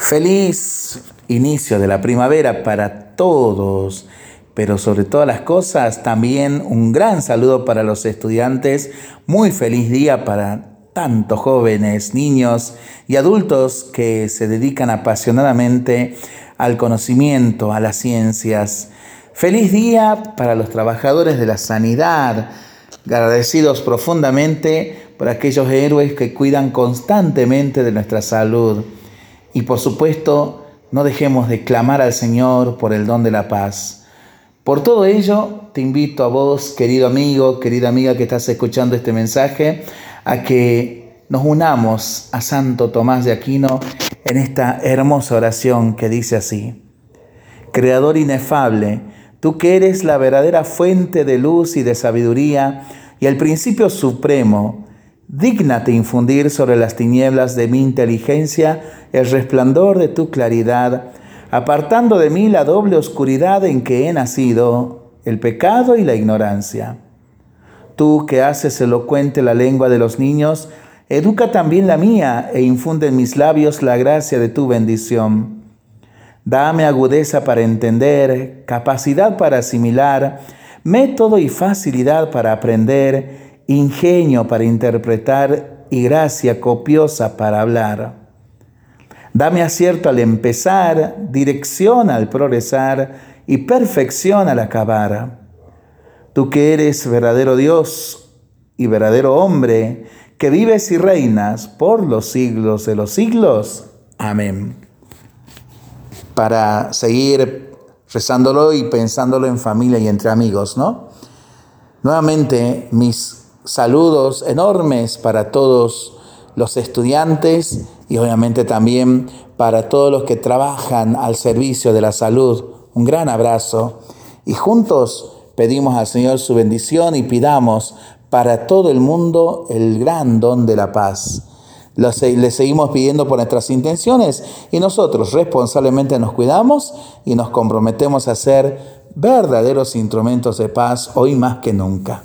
Feliz inicio de la primavera para todos, pero sobre todas las cosas también un gran saludo para los estudiantes, muy feliz día para tantos jóvenes, niños y adultos que se dedican apasionadamente al conocimiento, a las ciencias. Feliz día para los trabajadores de la sanidad, agradecidos profundamente por aquellos héroes que cuidan constantemente de nuestra salud. Y por supuesto, no dejemos de clamar al Señor por el don de la paz. Por todo ello, te invito a vos, querido amigo, querida amiga que estás escuchando este mensaje, a que nos unamos a Santo Tomás de Aquino en esta hermosa oración que dice así. Creador inefable, tú que eres la verdadera fuente de luz y de sabiduría y el principio supremo, Dígnate infundir sobre las tinieblas de mi inteligencia el resplandor de tu claridad, apartando de mí la doble oscuridad en que he nacido, el pecado y la ignorancia. Tú que haces elocuente la lengua de los niños, educa también la mía e infunde en mis labios la gracia de tu bendición. Dame agudeza para entender, capacidad para asimilar, método y facilidad para aprender, ingenio para interpretar y gracia copiosa para hablar. Dame acierto al empezar, dirección al progresar y perfección al acabar. Tú que eres verdadero Dios y verdadero hombre, que vives y reinas por los siglos de los siglos. Amén. Para seguir rezándolo y pensándolo en familia y entre amigos, ¿no? Nuevamente, mis saludos enormes para todos los estudiantes y obviamente también para todos los que trabajan al servicio de la salud. Un gran abrazo y juntos pedimos al Señor su bendición y pidamos para todo el mundo el gran don de la paz. Le seguimos pidiendo por nuestras intenciones y nosotros responsablemente nos cuidamos y nos comprometemos a ser verdaderos instrumentos de paz hoy más que nunca.